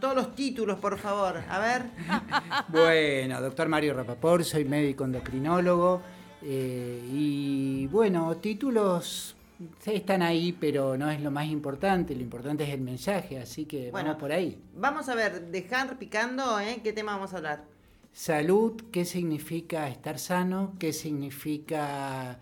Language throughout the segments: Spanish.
todos los títulos, por favor. A ver. Bueno, doctor Mario Rapaport, soy médico endocrinólogo. eh, y bueno, títulos están ahí, pero no es lo más importante. Lo importante es el mensaje, así que Bueno. vamos por ahí. Vamos a ver, dejar picando, ¿eh? ¿Qué tema vamos a hablar? Salud, ¿qué significa estar sano? ¿Qué significa...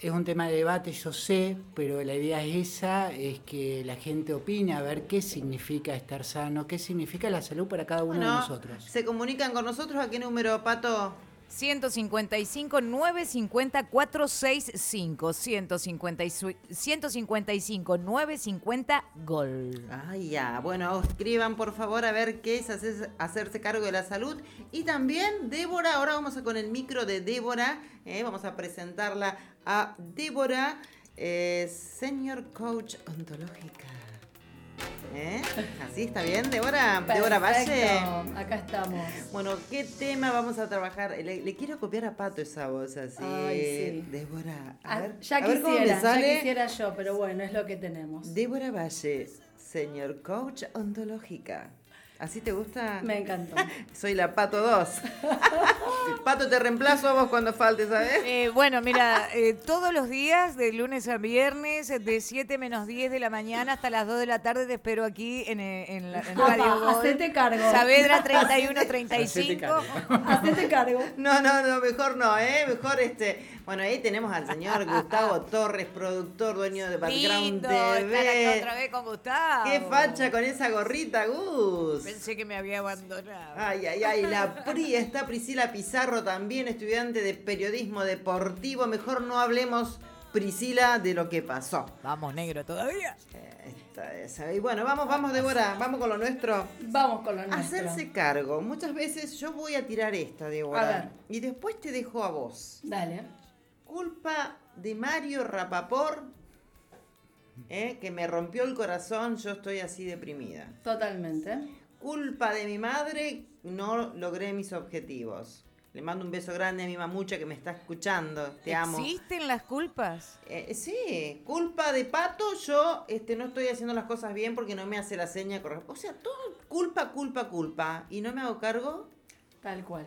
Es un tema de debate, yo sé, pero la idea es esa, es que la gente opine a ver qué significa estar sano, qué significa la salud para cada uno de nosotros. ¿Se comunican con nosotros? ¿A qué número, Pato? 155 950 465 155 155 950 gol. Ay, ya. Bueno, escriban por favor a ver qué es hacer- hacerse cargo de la salud. Y también, Débora, ahora vamos a con el micro de Débora. eh, vamos a presentarla a Débora, eh, Senior Coach Ontológica. ¿Eh? ¿Así está bien, Débora? Débora Valle. Perfecto, Acá estamos. Bueno, ¿qué tema vamos a trabajar? Le, le quiero copiar a Pato esa voz así. Ay, sí. Débora, a Ah, ver, ya a ver cómo me quisiera, ya quisiera yo, pero bueno, es lo que tenemos. Débora Valle, señor coach ontológica. ¿Así te gusta? Me encantó. Soy la Pato 2. Pato, te reemplazo a vos cuando faltes, ¿sabes? Eh, bueno, mira, eh, todos los días, de lunes a viernes, de 7 menos 10 de la mañana hasta las 2 de la tarde, te espero aquí en, eh, en, la, en Radio Gol. hacete cargo. Saavedra 3135. Hacete cargo. No, no, no, mejor no, ¿eh? Mejor este. Bueno, ahí tenemos al señor Gustavo Torres, productor, dueño de Background Lindo estar acá TV. otra vez con Gustavo. Qué facha con esa gorrita, Gus. Pensé que me había abandonado. Ay, ay, ay, la PRI, está Priscila Pizarro también, estudiante de periodismo deportivo. Mejor no hablemos, Priscila, de lo que pasó. Vamos, negro, todavía. Eh, esta es- Y bueno, vamos, vamos, Débora, vamos con lo nuestro. Vamos con lo nuestro. Hacerse cargo. Muchas veces yo voy a tirar esta, A Débora. ver. Y después te dejo a vos. Dale. Culpa de Mario Rapaport, eh, que me rompió el corazón, yo estoy así deprimida. Totalmente. Culpa de mi madre, no logré mis objetivos. Le mando un beso grande a mi mamucha que me está escuchando. Te amo. ¿Existen las culpas? Eh, sí, culpa de Pato, yo este, no estoy haciendo las cosas bien porque no me hace la seña correcta. O sea, todo culpa, culpa, culpa. ¿Y no me hago cargo? Tal cual.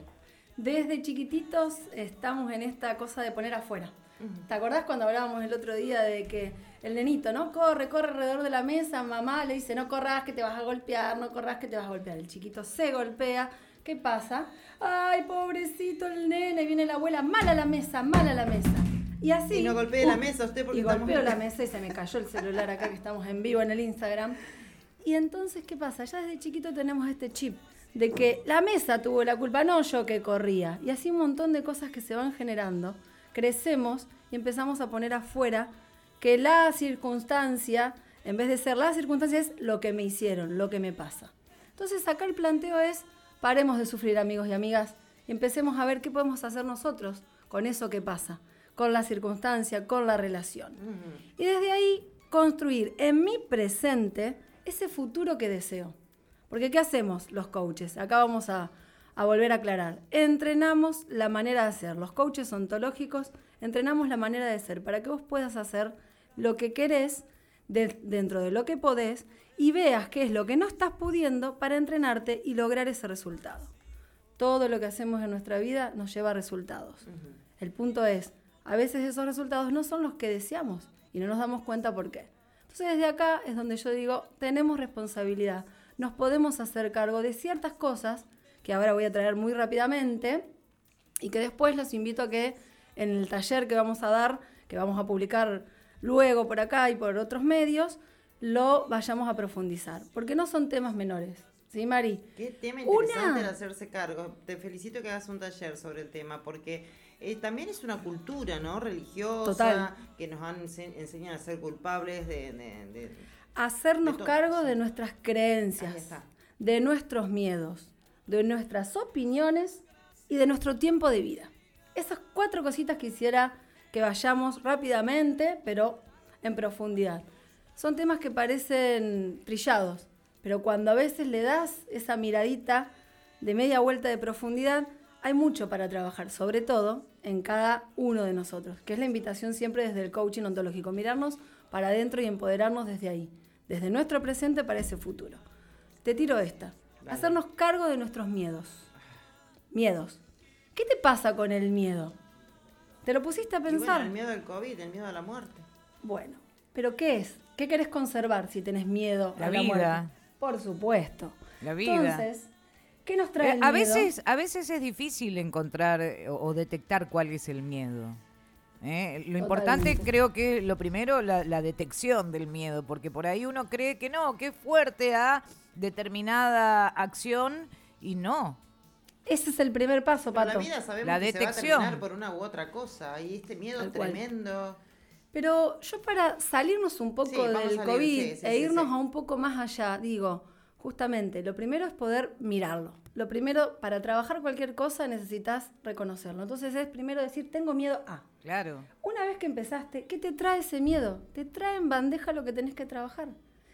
Desde chiquititos estamos en esta cosa de poner afuera. ¿Te acordás cuando hablábamos el otro día de que el nenito, ¿no? Corre, corre alrededor de la mesa, mamá le dice, no corras que te vas a golpear, no corras que te vas a golpear. El chiquito se golpea. ¿Qué pasa? Ay, pobrecito el nene, viene la abuela, mala la mesa, mala la mesa. Y así. Y no golpee la mesa usted porque Y golpeo la mesa y se me cayó el celular acá que estamos en vivo en el Instagram. Y entonces, ¿qué pasa? Ya desde chiquito tenemos este chip de que la mesa tuvo la culpa, no yo que corría. Y así un montón de cosas que se van generando. Crecemos y empezamos a poner afuera que la circunstancia, en vez de ser la circunstancia, es lo que me hicieron, lo que me pasa. Entonces acá el planteo es, paremos de sufrir amigos y amigas y empecemos a ver qué podemos hacer nosotros con eso que pasa, con la circunstancia, con la relación. Y desde ahí construir en mi presente ese futuro que deseo. Porque ¿qué hacemos los coaches? Acá vamos a, a volver a aclarar. Entrenamos la manera de ser. Los coaches ontológicos entrenamos la manera de ser para que vos puedas hacer lo que querés de- dentro de lo que podés y veas qué es lo que no estás pudiendo para entrenarte y lograr ese resultado. Todo lo que hacemos en nuestra vida nos lleva a resultados. El punto es, a veces esos resultados no son los que deseamos y no nos damos cuenta por qué. Entonces desde acá es donde yo digo, tenemos responsabilidad, nos podemos hacer cargo de ciertas cosas que ahora voy a traer muy rápidamente y que después los invito a que en el taller que vamos a dar, que vamos a publicar luego por acá y por otros medios, lo vayamos a profundizar, porque no son temas menores. ¿Sí, Mari? Qué tema Una- interesante el hacerse cargo. Te felicito que hagas un taller sobre el tema, porque eh, también es una cultura, ¿no? Religiosa, Total. que nos han ense- enseñan a ser culpables de... de- de- hacernos De cargo de nuestras creencias, de nuestros miedos, de nuestras opiniones y de nuestro tiempo de vida. Esas cuatro cositas quisiera que vayamos rápidamente, pero en profundidad. Son temas que parecen trillados, pero cuando a veces le das esa miradita de media vuelta de profundidad, hay mucho para trabajar, sobre todo en cada uno de nosotros, que es la invitación siempre desde el coaching ontológico, mirarnos para adentro y empoderarnos desde ahí, desde nuestro presente para ese futuro. te tiro esta. Dale. Hacernos cargo de nuestros miedos. Miedos. ¿Qué te pasa con el miedo? ¿Te lo pusiste a Y bueno, pensar? el miedo al COVID, el miedo a la muerte. Bueno, pero ¿qué es? ¿Qué querés conservar si tenés miedo La a la vida. muerte? Por supuesto. La vida. Entonces, ¿qué nos trae Eh, el a miedo? veces, a veces es difícil encontrar eh, o, o detectar cuál es el miedo. ¿Eh? Lo importante creo que lo primero, la, la detección del miedo, porque por ahí uno cree que no, que es fuerte a determinada acción y no. Ese es el primer paso, Pero la Pato. vida sabemos La que se va a detección. terminar por una u otra cosa. Y este miedo Tal cual. tremendo. Pero yo para salirnos un poco Sí, del salir, COVID sí, sí, e sí, irnos sí. a un poco más allá, digo, justamente, lo primero es poder mirarlo. Lo primero, para trabajar cualquier cosa necesitas reconocerlo. Entonces es primero decir, tengo miedo a. Claro. Una vez que empezaste, ¿qué te trae ese miedo? Te trae en bandeja lo que tenés que trabajar.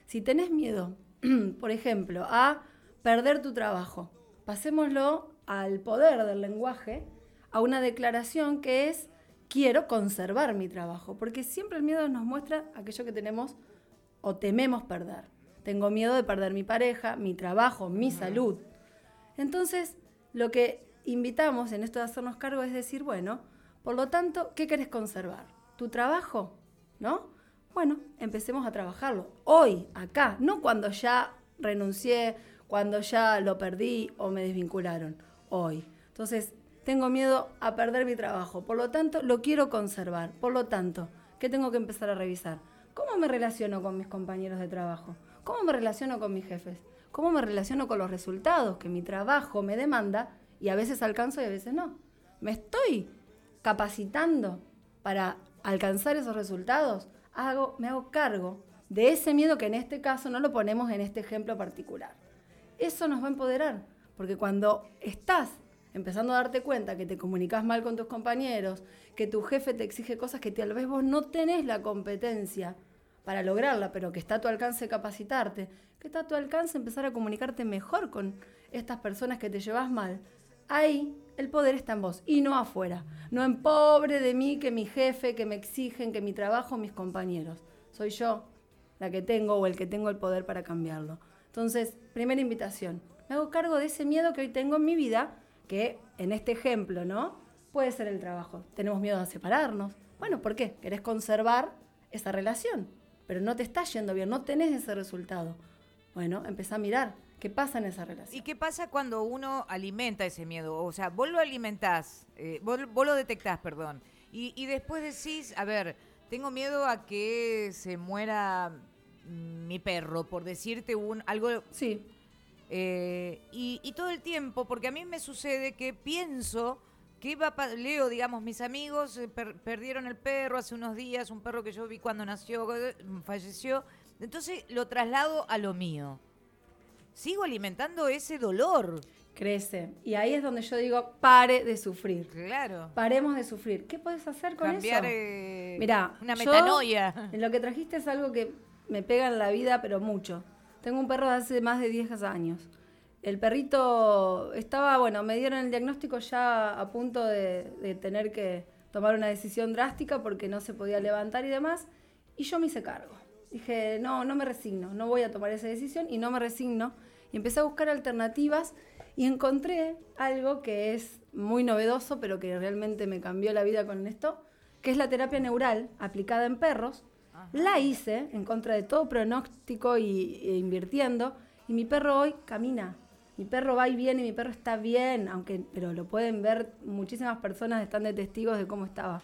Si tenés miedo, por ejemplo, a perder tu trabajo, pasémoslo al poder del lenguaje, a una declaración que es, quiero conservar mi trabajo, porque siempre el miedo nos muestra aquello que tenemos o tememos perder. Tengo miedo de perder mi pareja, mi trabajo, mi salud. Entonces, lo que invitamos en esto de hacernos cargo es decir, bueno, por lo tanto, ¿qué querés conservar? ¿Tu trabajo? ¿No? Bueno, empecemos a trabajarlo. Hoy, acá, no cuando ya renuncié, cuando ya lo perdí o me desvincularon. Hoy. Entonces, tengo miedo a perder mi trabajo. Por lo tanto, lo quiero conservar. Por lo tanto, ¿qué tengo que empezar a revisar? ¿Cómo me relaciono con mis compañeros de trabajo? ¿Cómo me relaciono con mis jefes? ¿Cómo me relaciono con los resultados que mi trabajo me demanda y a veces alcanzo y a veces no? ¿Me estoy capacitando para alcanzar esos resultados? Hago, me hago cargo de ese miedo que en este caso no lo ponemos en este ejemplo particular. Eso nos va a empoderar, porque cuando estás empezando a darte cuenta que te comunicas mal con tus compañeros, que tu jefe te exige cosas que tal vez vos no tenés la competencia para lograrla, pero que está a tu alcance capacitarte, que está a tu alcance empezar a comunicarte mejor con estas personas que te llevas mal, ahí el poder está en vos y no afuera. No en pobre de mí, que mi jefe, que me exigen, que mi trabajo, mis compañeros. Soy yo la que tengo o el que tengo el poder para cambiarlo. Entonces, primera invitación. Me hago cargo de ese miedo que hoy tengo en mi vida, que en este ejemplo, ¿no? Puede ser el trabajo. Tenemos miedo a separarnos. Bueno, ¿por qué? Querés conservar esa relación, pero no te está yendo bien, no tenés ese resultado. Bueno, empezá a mirar qué pasa en esa relación. ¿Y qué pasa cuando uno alimenta ese miedo? O sea, vos lo alimentás, eh, vos, vos lo detectás, perdón. Y, y después decís, a ver, tengo miedo a que se muera mi perro, por decirte un algo Sí, Eh, y, y todo el tiempo, porque a mí me sucede que pienso que va a leo, digamos, mis amigos eh, per- perdieron el perro hace unos días, un perro que yo vi cuando nació, eh, falleció. Entonces lo traslado a lo mío. Sigo alimentando ese dolor. crece. Y ahí es donde yo digo, pare de sufrir. Claro. Paremos de sufrir. ¿Qué puedes hacer con Cambiar eso? eh, Mirá, una yo- metanoia. En lo que trajiste es algo que me pega en la vida, pero mucho. Tengo un perro de hace más de 10 años. El perrito estaba, bueno, me dieron el diagnóstico ya a punto de, de tener que tomar una decisión drástica porque no se podía levantar y demás. Y yo me hice cargo. Dije, no, no me resigno, no voy a tomar esa decisión y no me resigno. Y empecé a buscar alternativas y encontré algo que es muy novedoso, pero que realmente me cambió la vida con esto, que es la terapia neural aplicada en perros. La hice en contra de todo pronóstico y, e invirtiendo, y mi perro hoy camina. Mi perro va y viene, mi perro está bien, aunque, pero lo pueden ver, muchísimas personas están de testigos de cómo estaba.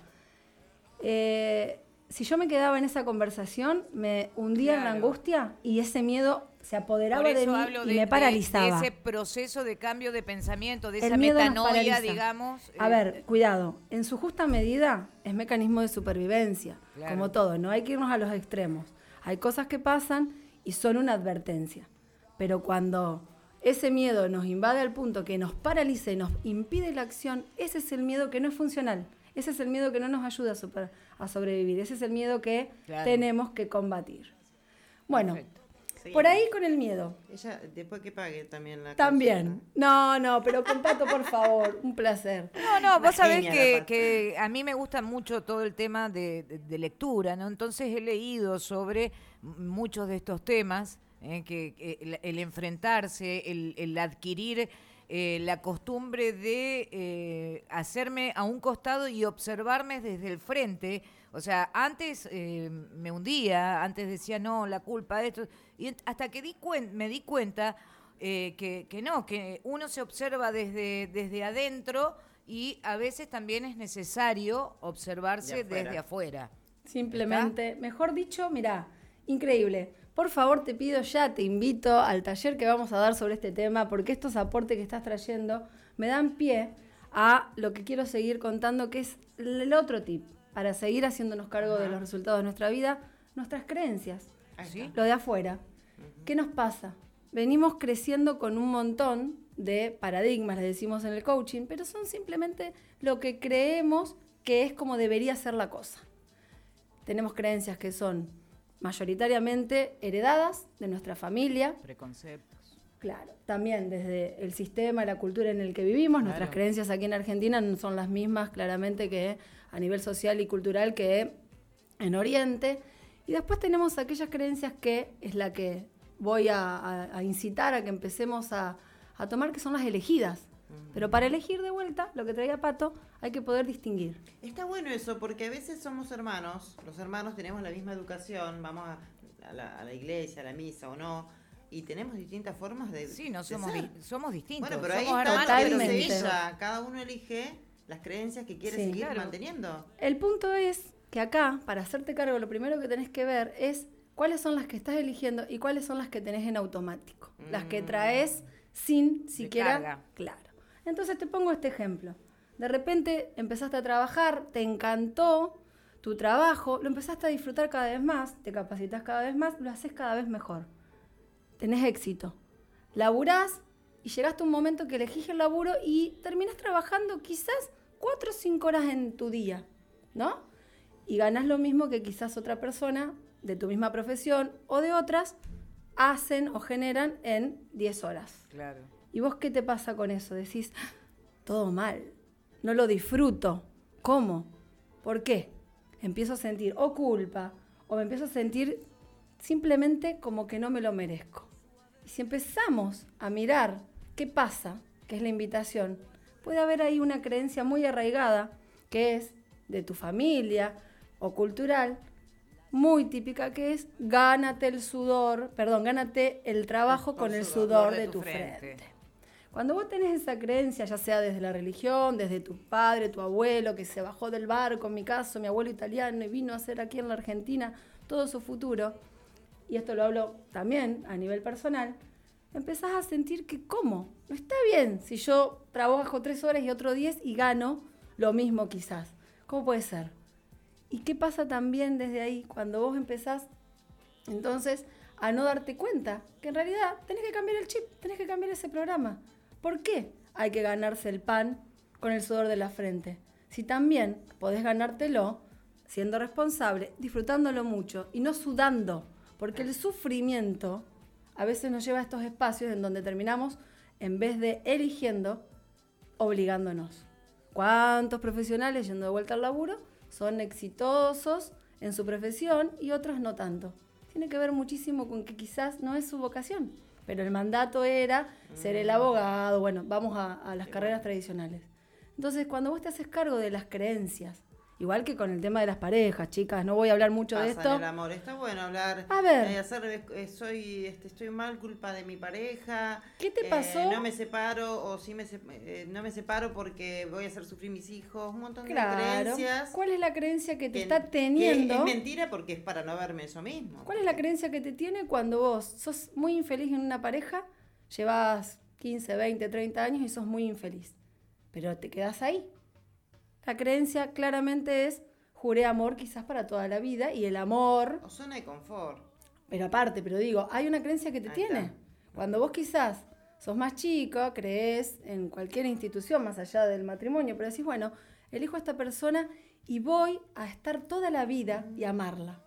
Eh, si yo me quedaba en esa conversación, me hundía en la angustia y ese miedo se apoderaba de mí y de, me paralizaba. de ese proceso de cambio de pensamiento, de El esa metanoia, digamos. A eh, ver, cuidado. En su justa medida es mecanismo de supervivencia, Claro. como todo. No hay que irnos a los extremos. Hay cosas que pasan y son una advertencia. Pero cuando ese miedo nos invade al punto que nos paraliza y nos impide la acción, ese es el miedo que no es funcional. Ese es el miedo que no nos ayuda a, super- a sobrevivir. Ese es el miedo que Claro. tenemos que combatir. Bueno. Sí. por ahí con el miedo. Ella, después que pague también la También. consulta. No, no, pero con Pato, por favor, un placer. No, no, vos sabés que, que a mí me gusta mucho todo el tema de, de- de lectura, ¿no? Entonces he leído sobre muchos de estos temas eh, que, el, el enfrentarse, el, el adquirir eh, la costumbre de eh, hacerme a un costado y observarme desde el frente. O sea, antes eh, me hundía, antes decía, no, la culpa de esto. Y hasta que di cuen- me di cuenta eh, que, que no, que uno se observa desde, desde adentro y a veces también es necesario observarse De afuera. desde afuera. Simplemente, mejor dicho, mira, increíble. Por favor, te pido ya, te invito al taller que vamos a dar sobre este tema, porque estos aportes que estás trayendo me dan pie a lo que quiero seguir contando, que es el otro tip, para seguir haciéndonos cargo de los resultados de nuestra vida, nuestras creencias, lo de afuera. ¿Qué nos pasa? Venimos creciendo con un montón de paradigmas, les decimos en el coaching, pero son simplemente lo que creemos que es como debería ser la cosa. Tenemos creencias que son mayoritariamente heredadas de nuestra familia, Preconceptos. claro, también desde el sistema, la cultura en el que vivimos, nuestras creencias aquí en Argentina no son las mismas claramente que a nivel social y cultural que en Oriente. Y después tenemos aquellas creencias que es la que voy a, a- a incitar a que empecemos a, a tomar, que son las elegidas. Pero para elegir de vuelta, lo que traía Pato, hay que poder distinguir. Está bueno eso, porque a veces somos hermanos, los hermanos tenemos la misma educación, vamos a, a la, a la iglesia, a la misa o no, y tenemos distintas formas de. Sí, no somos, ser. di- somos distintos. Bueno, pero ahí está pero Totalmente. semilla. Cada uno elige las creencias que quiere Sí, seguir claro. manteniendo. El punto es que acá, para hacerte cargo, lo primero que tenés que ver es cuáles son las que estás eligiendo y cuáles son las que tenés en automático. Las que Mm. traes sin siquiera... Claro. Entonces te pongo este ejemplo. De repente empezaste a trabajar, te encantó tu trabajo, lo empezaste a disfrutar cada vez más, te capacitas cada vez más, lo haces cada vez mejor. Tenés éxito. Laburás y llegaste a un momento que elegís el laburo y terminás trabajando quizás cuatro o cinco horas en tu día, ¿no? Y ganás lo mismo que quizás otra persona de tu misma profesión o de otras hacen o generan en 10 horas. Claro. ¿Y vos qué te pasa con eso? Decís, "Ah, todo mal, no lo disfruto. ¿Cómo? ¿Por qué? Empiezo a sentir o culpa o me empiezo a sentir simplemente como que no me lo merezco. Y si empezamos a mirar qué pasa, que es la invitación, puede haber ahí una creencia muy arraigada que es de tu familia o cultural, muy típica que es gánate el sudor, perdón, gánate el trabajo Con con el sudor sudor de de tu tu frente. frente. Cuando vos tenés esa creencia, ya sea desde la religión, desde tu padre, tu abuelo, que se bajó del barco, en mi caso, mi abuelo italiano, y vino a hacer aquí en la Argentina todo su futuro, y esto lo hablo también a nivel personal, empezás a sentir que, ¿cómo? No está bien si yo trabajo tres horas y otro diez y gano lo mismo quizás. ¿Cómo puede ser? ¿Y qué pasa también desde ahí cuando vos empezás entonces a no darte cuenta que en realidad tenés que cambiar el chip, tenés que cambiar ese programa? ¿Por qué hay que ganarse el pan con el sudor de la frente? Si también podés ganártelo siendo responsable, disfrutándolo mucho y no sudando, porque el sufrimiento a veces nos lleva a estos espacios en donde terminamos, en vez de eligiendo, obligándonos. ¿Cuántos profesionales yendo de vuelta al laburo son exitosos en su profesión y otros no tanto? Tiene que ver muchísimo con que quizás no es su vocación, pero el mandato era ser el abogado, bueno, vamos a, a las carreras tradicionales. Entonces, cuando vos te haces cargo de las creencias, igual que con el tema de las parejas, chicas, no voy a hablar mucho de esto. el amor. Está bueno hablar. A ver. eh, hacer, eh, soy, este, estoy mal, culpa de mi pareja. ¿Qué te eh, pasó? no me separo o sí me eh, no me separo porque voy a hacer sufrir mis hijos. Un montón de Claro. creencias. ¿Cuál es la creencia que te que- está teniendo? es mentira porque es para no verme eso mismo. ¿Cuál es la creencia que te tiene cuando vos sos muy infeliz en una pareja, llevas 15, 20, 30 años y sos muy infeliz? Pero te quedas ahí. La creencia claramente es, juré amor quizás para toda la vida y el amor, O zona de confort. pero aparte, pero digo, hay una creencia que te Ahí tiene. está. Cuando vos quizás sos más chico, crees en cualquier institución más allá del matrimonio, pero decís, bueno, elijo a esta persona y voy a estar toda la vida y amarla.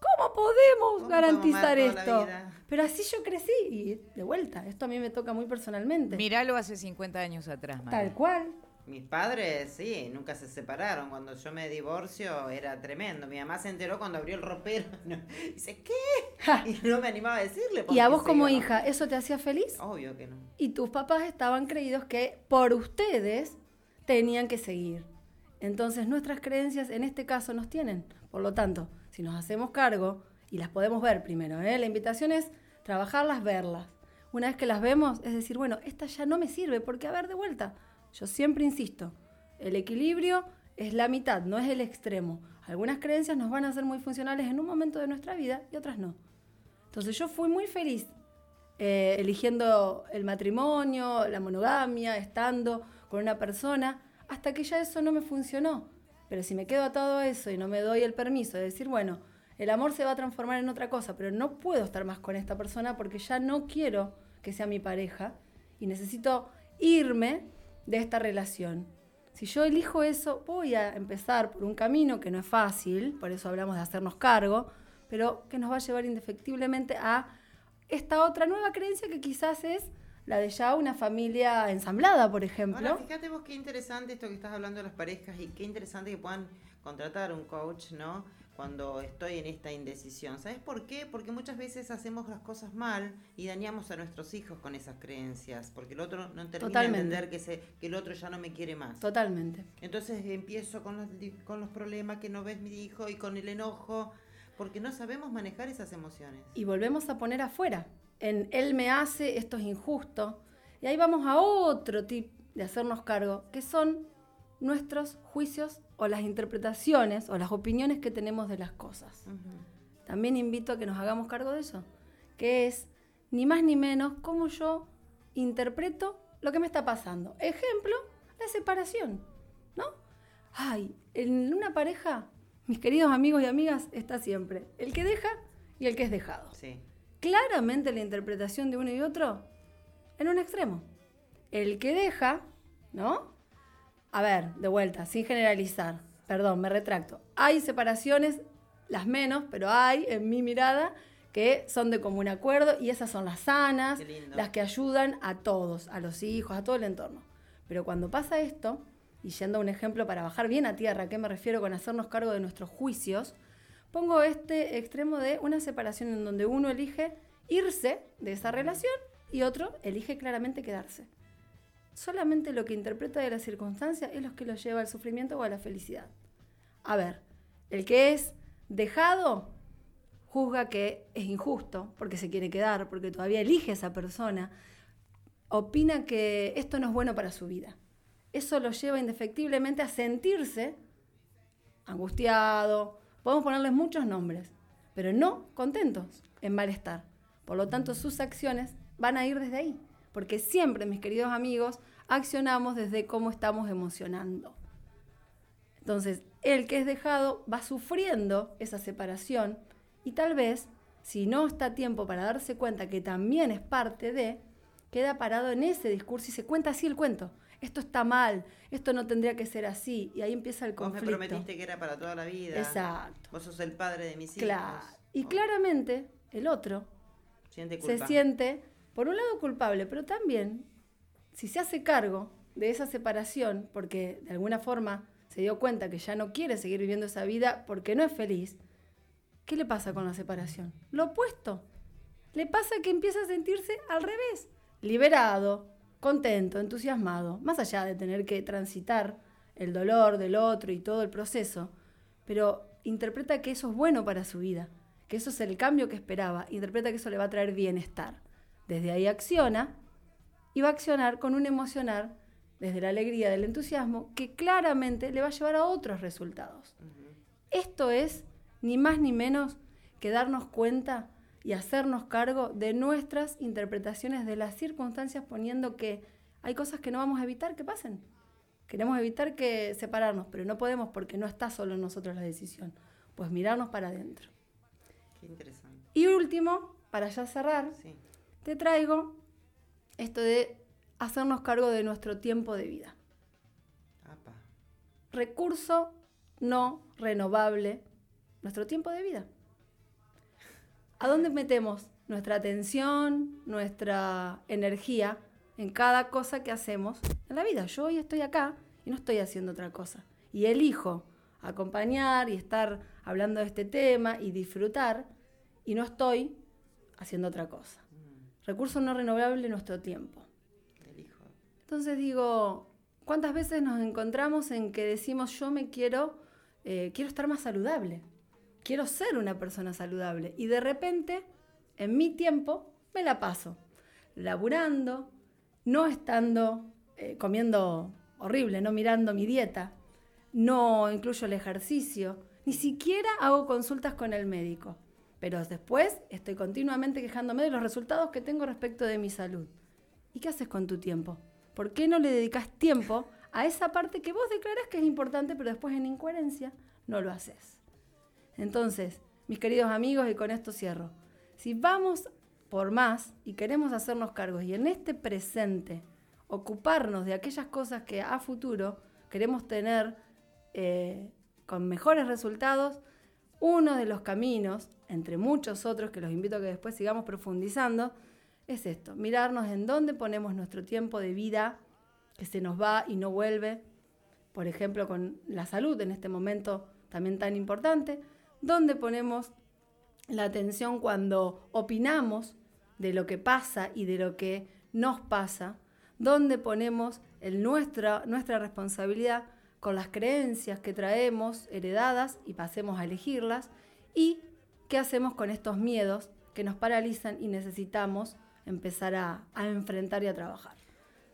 ¿Cómo podemos ¿Cómo garantizar esto? vida? Pero así yo crecí y de vuelta, esto a mí me toca muy personalmente. Míralo hace 50 años atrás, María. Tal cual. Mis padres, sí, nunca se separaron. Cuando yo me divorcio era tremendo. Mi mamá se enteró cuando abrió el ropero. ¿no? Dice, ¿qué? Y no me animaba a decirle. Y a vos como iba. hija, ¿eso te hacía feliz? Obvio que no. Y tus papás estaban creídos que por ustedes tenían que seguir. Entonces nuestras creencias en este caso nos tienen. Por lo tanto, si nos hacemos cargo y las podemos ver primero, ¿eh? la invitación es trabajarlas, verlas. Una vez que las vemos, es decir, bueno, esta ya no me sirve porque a ver de vuelta. Yo siempre insisto, el equilibrio es la mitad, no es el extremo. Algunas creencias nos van a ser muy funcionales en un momento de nuestra vida y otras no. Entonces yo fui muy feliz eh, eligiendo el matrimonio, la monogamia, estando con una persona, hasta que ya eso no me funcionó. Pero si me quedo atado a eso y no me doy el permiso de decir, bueno, el amor se va a transformar en otra cosa, pero no puedo estar más con esta persona porque ya no quiero que sea mi pareja y necesito irme de esta relación. Si yo elijo eso, voy a empezar por un camino que no es fácil, por eso hablamos de hacernos cargo, pero que nos va a llevar indefectiblemente a esta otra nueva creencia que quizás es la de ya una familia ensamblada, por ejemplo. Ahora, fíjate vos qué interesante esto que estás hablando de las parejas y qué interesante que puedan contratar un coach, ¿no? Cuando estoy en esta indecisión. ¿Sabes por qué? Porque muchas veces hacemos las cosas mal y dañamos a nuestros hijos con esas creencias, porque el otro no termina Totalmente. de entender que, se, que el otro ya no me quiere más. Totalmente. Entonces empiezo con los, con los problemas que no ves mi hijo y con el enojo, porque no sabemos manejar esas emociones. Y volvemos a poner afuera. En él me hace, esto es injusto. Y ahí vamos a otro tip de hacernos cargo, que son nuestros juicios o las interpretaciones o las opiniones que tenemos de las cosas. También invito a que nos hagamos cargo de eso, que es ni más ni menos cómo yo interpreto lo que me está pasando. Ejemplo, la separación, ¿no? Ay, en una pareja, mis queridos amigos y amigas, está siempre el que deja y el que es dejado. Sí. Claramente la interpretación de uno y otro en un extremo. El que deja, ¿no? A ver, de vuelta, sin generalizar, perdón, me retracto. Hay separaciones, las menos, pero hay en mi mirada que son de común acuerdo y esas son las sanas, las que ayudan a todos, a los hijos, a todo el entorno. Pero cuando pasa esto, y yendo a un ejemplo para bajar bien a tierra, ¿a qué me refiero con hacernos cargo de nuestros juicios? Pongo este extremo de una separación en donde uno elige irse de esa relación y otro elige claramente quedarse. Solamente lo que interpreta de la circunstancia es lo que lo lleva al sufrimiento o a la felicidad. A ver, el que es dejado juzga que es injusto porque se quiere quedar, porque todavía elige a esa persona, opina que esto no es bueno para su vida. Eso lo lleva indefectiblemente a sentirse angustiado, podemos ponerles muchos nombres, pero no contentos, en malestar. Por lo tanto, sus acciones van a ir desde ahí, porque siempre, mis queridos amigos, accionamos desde cómo estamos emocionando. Entonces, el que es dejado va sufriendo esa separación y tal vez, si no está a tiempo para darse cuenta que también es parte de, queda parado en ese discurso y se cuenta así el cuento. Esto está mal, esto no tendría que ser así, y ahí empieza el Vos me conflicto. prometiste que era para toda la vida. Exacto. Vos sos el padre de mis hijos. Claro. Y Oh, claramente el otro siente se siente, por un lado, culpable, pero también, si se hace cargo de esa separación, porque de alguna forma se dio cuenta que ya no quiere seguir viviendo esa vida porque no es feliz, ¿qué le pasa con la separación? Lo opuesto. Le pasa que empieza a sentirse al revés, liberado, contento, entusiasmado, más allá de tener que transitar el dolor del otro y todo el proceso, pero interpreta que eso es bueno para su vida, que eso es el cambio que esperaba, interpreta que eso le va a traer bienestar. Desde ahí acciona y va a accionar con un emocionar desde la alegría, del entusiasmo, que claramente le va a llevar a otros resultados. Esto es ni más ni menos que darnos cuenta y hacernos cargo de nuestras interpretaciones de las circunstancias, poniendo que hay cosas que no vamos a evitar que pasen. Queremos evitar que separarnos, pero no podemos porque no está solo en nosotros la decisión. Pues mirarnos para adentro. Qué interesante. Y último, para ya cerrar, Sí. Te traigo esto de hacernos cargo de nuestro tiempo de vida. Apa. Recurso no renovable, nuestro tiempo de vida. ¿A dónde metemos nuestra atención, nuestra energía en cada cosa que hacemos en la vida? Yo hoy estoy acá y no estoy haciendo otra cosa. Y elijo acompañar y estar hablando de este tema y disfrutar y no estoy haciendo otra cosa. Recurso no renovable nuestro tiempo. Entonces digo, ¿cuántas veces nos encontramos en que decimos yo me quiero, eh, quiero estar más saludable? Quiero ser una persona saludable. Y de repente, en mi tiempo, me la paso laburando, no estando eh, comiendo horrible, no mirando mi dieta, no incluyo el ejercicio, ni siquiera hago consultas con el médico. Pero después estoy continuamente quejándome de los resultados que tengo respecto de mi salud. ¿Y qué haces con tu tiempo? ¿Por qué no le dedicas tiempo a esa parte que vos declaras que es importante, pero después en incoherencia no lo haces? Entonces, mis queridos amigos, y con esto cierro, si vamos por más y queremos hacernos cargos y en este presente ocuparnos de aquellas cosas que a futuro queremos tener eh, con mejores resultados, uno de los caminos, entre muchos otros que los invito a que después sigamos profundizando, es esto, mirarnos en dónde ponemos nuestro tiempo de vida que se nos va y no vuelve, por ejemplo con la salud en este momento también tan importante, dónde ponemos la atención cuando opinamos de lo que pasa y de lo que nos pasa, dónde ponemos nuestra, nuestra responsabilidad con las creencias que traemos heredadas y pasemos a elegirlas y qué hacemos con estos miedos que nos paralizan y necesitamos empezar a, a enfrentar y a trabajar.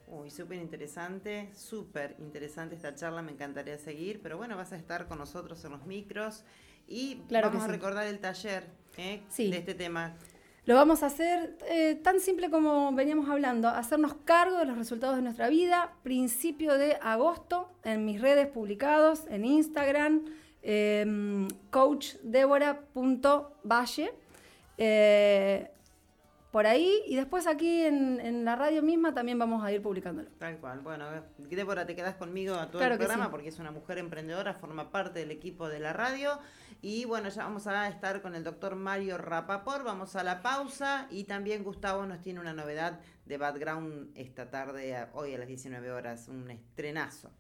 Uy, súper interesante, súper interesante esta charla, me encantaría seguir, pero bueno, vas a estar con nosotros en los micros y vamos a recordar el taller ¿eh? de este tema. Lo vamos a hacer eh, tan simple como veníamos hablando, hacernos cargo de los resultados de nuestra vida, principio de agosto, en mis redes publicados, en Instagram, eh, coachdebora.valle. Eh, por ahí y después aquí en, la radio misma también vamos a ir publicándolo. Tal cual. Bueno, Débora, te quedas conmigo a todo el programa porque es una mujer emprendedora, forma parte del equipo de la radio. Y bueno, ya vamos a estar con el doctor Mario Rapapor. Vamos a la pausa y también Gustavo nos tiene una novedad de background esta tarde, hoy a las 19 horas, un estrenazo.